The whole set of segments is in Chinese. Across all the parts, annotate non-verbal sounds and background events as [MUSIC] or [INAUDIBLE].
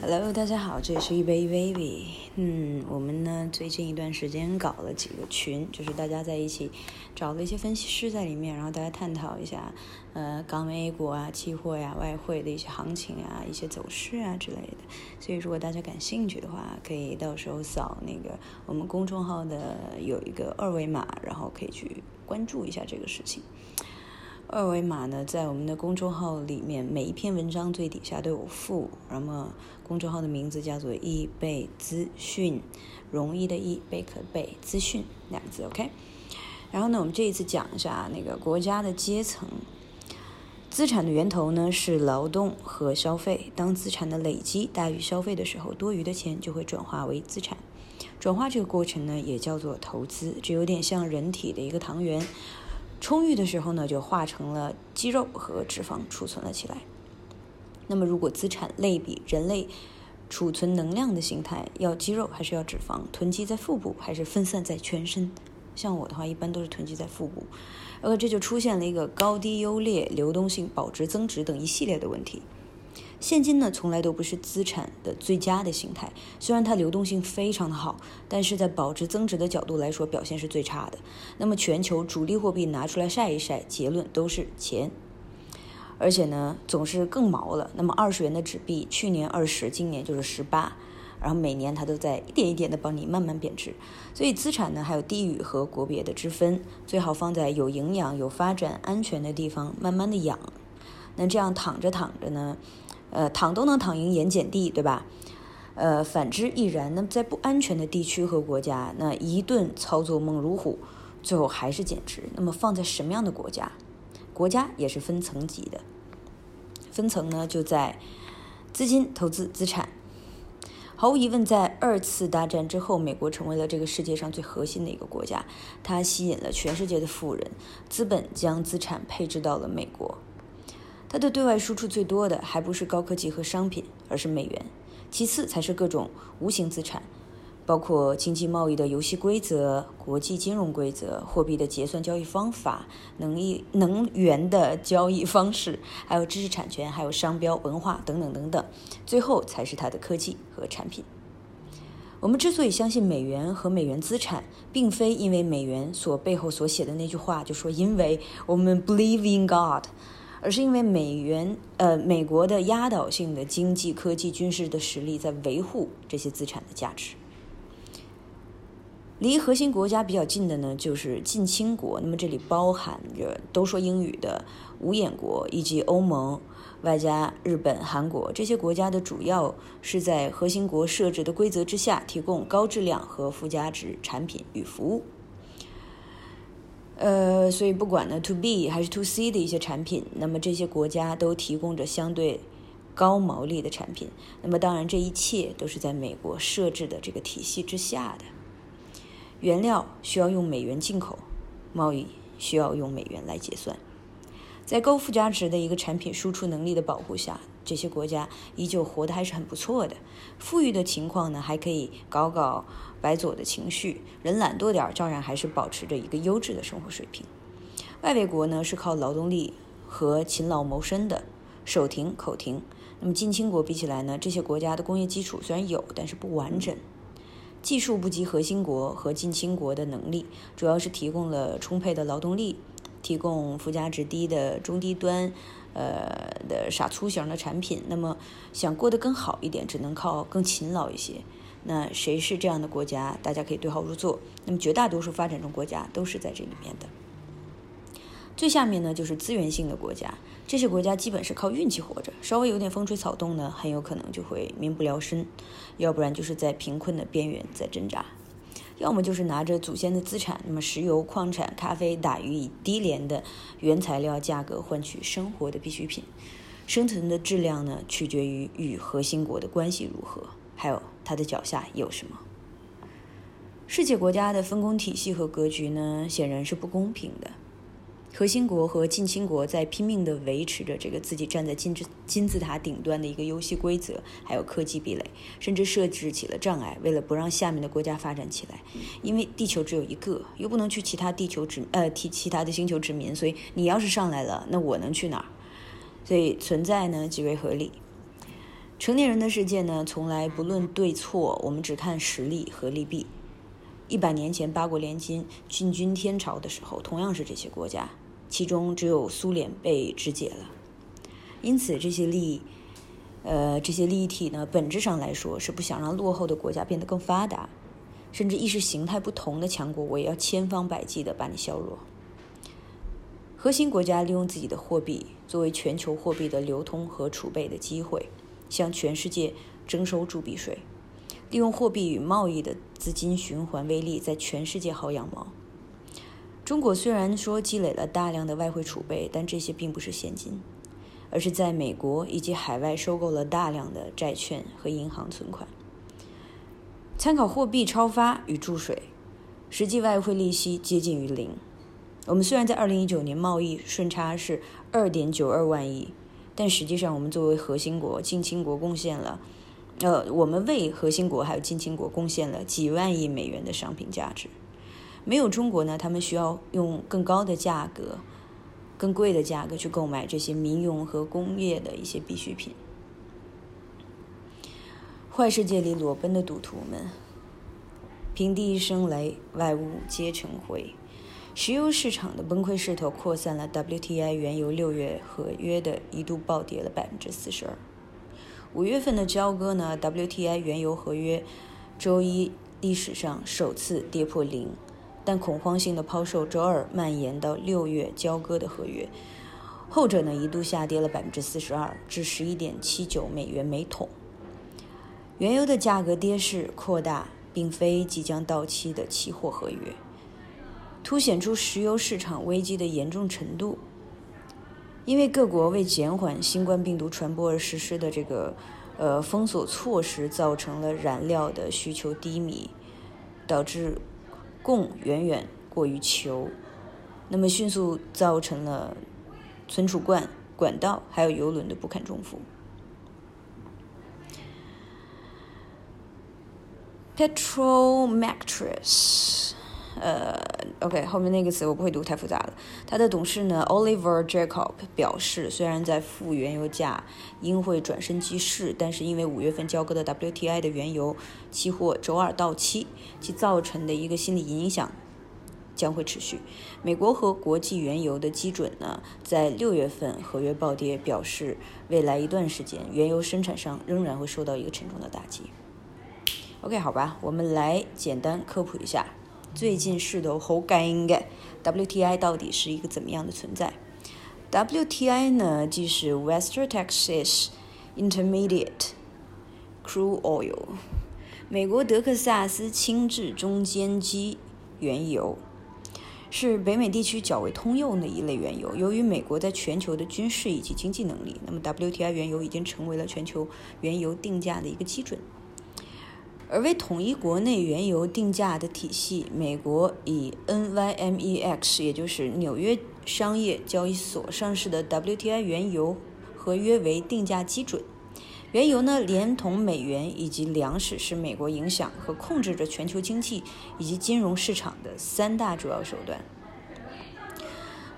Hello，大家好，这里是一杯 baby。嗯，我们呢最近一段时间搞了几个群，就是大家在一起找了一些分析师在里面，然后大家探讨一下，呃，港美 A 股啊、期货呀、外汇的一些行情啊、一些走势啊之类的。所以如果大家感兴趣的话，可以到时候扫那个我们公众号的有一个二维码，然后可以去关注一下这个事情。二维码呢，在我们的公众号里面，每一篇文章最底下都有附。那么，公众号的名字叫做“易贝资讯”，容易的易，贝壳贝，资讯两个字，OK。然后呢，我们这一次讲一下那个国家的阶层，资产的源头呢是劳动和消费。当资产的累积大于消费的时候，多余的钱就会转化为资产。转化这个过程呢，也叫做投资。这有点像人体的一个糖原。充裕的时候呢，就化成了肌肉和脂肪储存了起来。那么，如果资产类比人类储存能量的形态，要肌肉还是要脂肪？囤积在腹部还是分散在全身？像我的话，一般都是囤积在腹部。呃，这就出现了一个高低优劣、流动性、保值增值等一系列的问题。现金呢，从来都不是资产的最佳的形态。虽然它流动性非常的好，但是在保值增值的角度来说，表现是最差的。那么全球主力货币拿出来晒一晒，结论都是钱，而且呢，总是更毛了。那么二十元的纸币，去年二十，今年就是十八，然后每年它都在一点一点的帮你慢慢贬值。所以资产呢，还有地域和国别的之分，最好放在有营养、有发展、安全的地方，慢慢的养。那这样躺着躺着呢？呃，躺都能躺赢盐碱地，对吧？呃，反之亦然。那么在不安全的地区和国家，那一顿操作猛如虎，最后还是减值。那么放在什么样的国家？国家也是分层级的。分层呢，就在资金、投资、资产。毫无疑问，在二次大战之后，美国成为了这个世界上最核心的一个国家，它吸引了全世界的富人，资本将资产配置到了美国。它的对外输出最多的还不是高科技和商品，而是美元，其次才是各种无形资产，包括经济贸易的游戏规则、国际金融规则、货币的结算交易方法、能力能源的交易方式，还有知识产权、还有商标、文化等等等等，最后才是它的科技和产品。我们之所以相信美元和美元资产，并非因为美元所背后所写的那句话，就说因为我们 believe in God。而是因为美元，呃，美国的压倒性的经济、科技、军事的实力在维护这些资产的价值。离核心国家比较近的呢，就是近亲国。那么这里包含着都说英语的五眼国以及欧盟，外加日本、韩国这些国家的主要是在核心国设置的规则之下，提供高质量和附加值产品与服务。呃，所以不管呢，to B 还是 to C 的一些产品，那么这些国家都提供着相对高毛利的产品。那么当然，这一切都是在美国设置的这个体系之下的。原料需要用美元进口，贸易需要用美元来结算。在高附加值的一个产品输出能力的保护下，这些国家依旧活得还是很不错的。富裕的情况呢，还可以搞搞白左的情绪，人懒惰点儿，照样还是保持着一个优质的生活水平。外围国呢，是靠劳动力和勤劳谋生的，手停口停。那么近亲国比起来呢，这些国家的工业基础虽然有，但是不完整，技术不及核心国和近亲国的能力，主要是提供了充沛的劳动力。提供附加值低的中低端，呃的傻粗型的产品。那么想过得更好一点，只能靠更勤劳一些。那谁是这样的国家？大家可以对号入座。那么绝大多数发展中国家都是在这里面的。最下面呢，就是资源性的国家，这些国家基本是靠运气活着，稍微有点风吹草动呢，很有可能就会民不聊生，要不然就是在贫困的边缘在挣扎。要么就是拿着祖先的资产，那么石油、矿产、咖啡，打鱼以低廉的原材料价格换取生活的必需品，生存的质量呢，取决于与核心国的关系如何，还有他的脚下有什么。世界国家的分工体系和格局呢，显然是不公平的。核心国和近亲国在拼命地维持着这个自己站在金字金字塔顶端的一个游戏规则，还有科技壁垒，甚至设置起了障碍，为了不让下面的国家发展起来。因为地球只有一个，又不能去其他地球殖呃提其他的星球殖民，所以你要是上来了，那我能去哪儿？所以存在呢极为合理。成年人的世界呢，从来不论对错，我们只看实力和利弊。一百年前八国联军进军天朝的时候，同样是这些国家，其中只有苏联被肢解了。因此，这些利益，呃，这些利益体呢，本质上来说是不想让落后的国家变得更发达，甚至意识形态不同的强国，我也要千方百计地把你削弱。核心国家利用自己的货币作为全球货币的流通和储备的机会，向全世界征收铸币税，利用货币与贸易的资金循环威力，在全世界薅羊毛。中国虽然说积累了大量的外汇储备，但这些并不是现金，而是在美国以及海外收购了大量的债券和银行存款。参考货币超发与注水，实际外汇利息接近于零。我们虽然在二零一九年贸易顺差是二点九二万亿，但实际上我们作为核心国、近亲国贡献了，呃，我们为核心国还有近亲国贡献了几万亿美元的商品价值。没有中国呢，他们需要用更高的价格、更贵的价格去购买这些民用和工业的一些必需品。坏世界里裸奔的赌徒们，平地一声雷，万物皆成灰。石油市场的崩溃势头扩散了，WTI 原油六月合约的一度暴跌了百分之四十二。五月份的交割呢，WTI 原油合约周一历史上首次跌破零，但恐慌性的抛售周二蔓延到六月交割的合约，后者呢一度下跌了百分之四十二至十一点七九美元每桶。原油的价格跌势扩大，并非即将到期的期货合约。凸显出石油市场危机的严重程度。因为各国为减缓新冠病毒传播而实施的这个呃封锁措施，造成了燃料的需求低迷，导致供远远过于求，那么迅速造成了存储罐、管道还有油轮的不堪重负。Petrol Mattress。呃，OK，后面那个词我不会读，太复杂了。他的董事呢，Oliver Jacob 表示，虽然在负原油价应会转瞬即逝，但是因为五月份交割的 WTI 的原油期货周二到期，其造成的一个心理影响将会持续。美国和国际原油的基准呢，在六月份合约暴跌，表示未来一段时间原油生产商仍然会受到一个沉重的打击。OK，好吧，我们来简单科普一下。最近势头好紧嘅，WTI 到底是一个怎么样的存在？WTI 呢，即是 Western Texas Intermediate Crude Oil，美国德克萨斯轻质中间基原油，是北美地区较为通用的一类原油。由于美国在全球的军事以及经济能力，那么 WTI 原油已经成为了全球原油定价的一个基准。而为统一国内原油定价的体系，美国以 NYMEX，也就是纽约商业交易所上市的 WTI 原油合约为定价基准。原油呢，连同美元以及粮食，是美国影响和控制着全球经济以及金融市场的三大主要手段。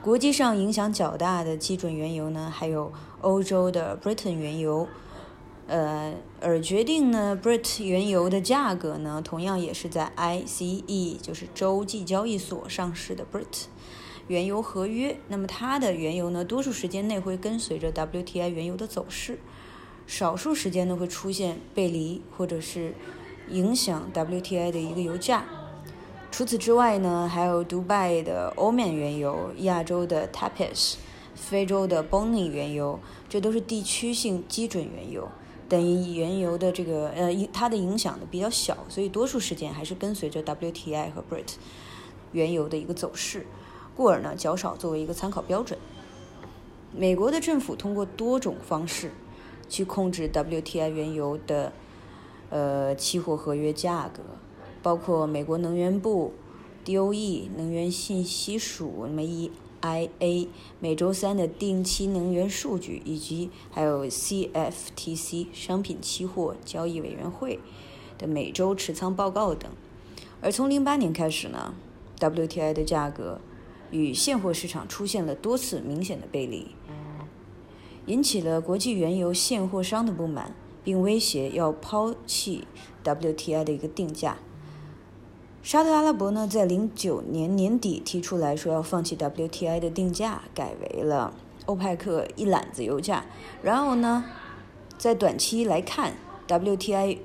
国际上影响较大的基准原油呢，还有欧洲的 Britain 原油。呃，而决定呢，Brit 原油的价格呢，同样也是在 ICE，就是洲际交易所上市的 Brit 原油合约。那么它的原油呢，多数时间内会跟随着 WTI 原油的走势，少数时间呢会出现背离或者是影响 WTI 的一个油价。除此之外呢，还有迪拜的欧美原油、亚洲的 Tapis、非洲的 Bonny 原油，这都是地区性基准原油。等于原油的这个呃，它的影响呢比较小，所以多数时间还是跟随着 WTI 和 Brit 原油的一个走势，故而呢较少作为一个参考标准。美国的政府通过多种方式去控制 WTI 原油的呃期货合约价格，包括美国能源部、DOE 能源信息署，那么一。IA 每周三的定期能源数据，以及还有 CFTC 商品期货交易委员会的每周持仓报告等。而从零八年开始呢，WTI 的价格与现货市场出现了多次明显的背离，引起了国际原油现货商的不满，并威胁要抛弃 WTI 的一个定价。沙特阿拉伯呢，在零九年年底提出来说要放弃 WTI 的定价，改为了欧派克一揽子油价。然后呢，在短期来看，WTI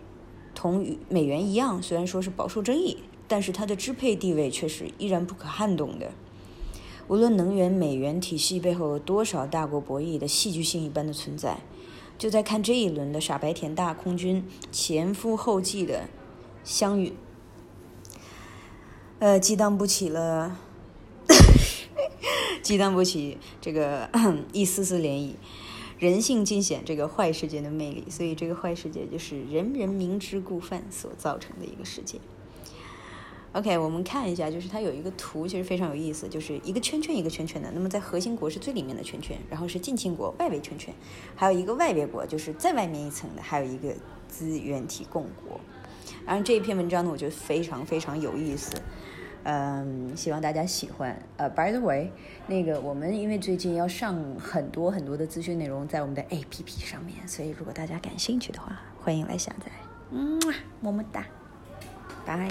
同美元一样，虽然说是饱受争议，但是它的支配地位却是依然不可撼动的。无论能源美元体系背后有多少大国博弈的戏剧性一般的存在，就在看这一轮的傻白甜大空军前赴后继的相遇。呃，激荡不起了，[LAUGHS] 激荡不起这个 [CLEARS THROAT] 一丝丝涟漪。人性尽显这个坏世界的魅力，所以这个坏世界就是人人明知故犯所造成的一个世界。OK，我们看一下，就是它有一个图，其实非常有意思，就是一个圈圈一个圈圈的。那么在核心国是最里面的圈圈，然后是近亲国外围圈圈，还有一个外围国就是再外面一层的，还有一个资源提供国。然后这一篇文章呢，我觉得非常非常有意思。嗯，希望大家喜欢。呃，By the way，那个我们因为最近要上很多很多的资讯内容在我们的 APP 上面，所以如果大家感兴趣的话，欢迎来下载。嗯，么么哒，拜。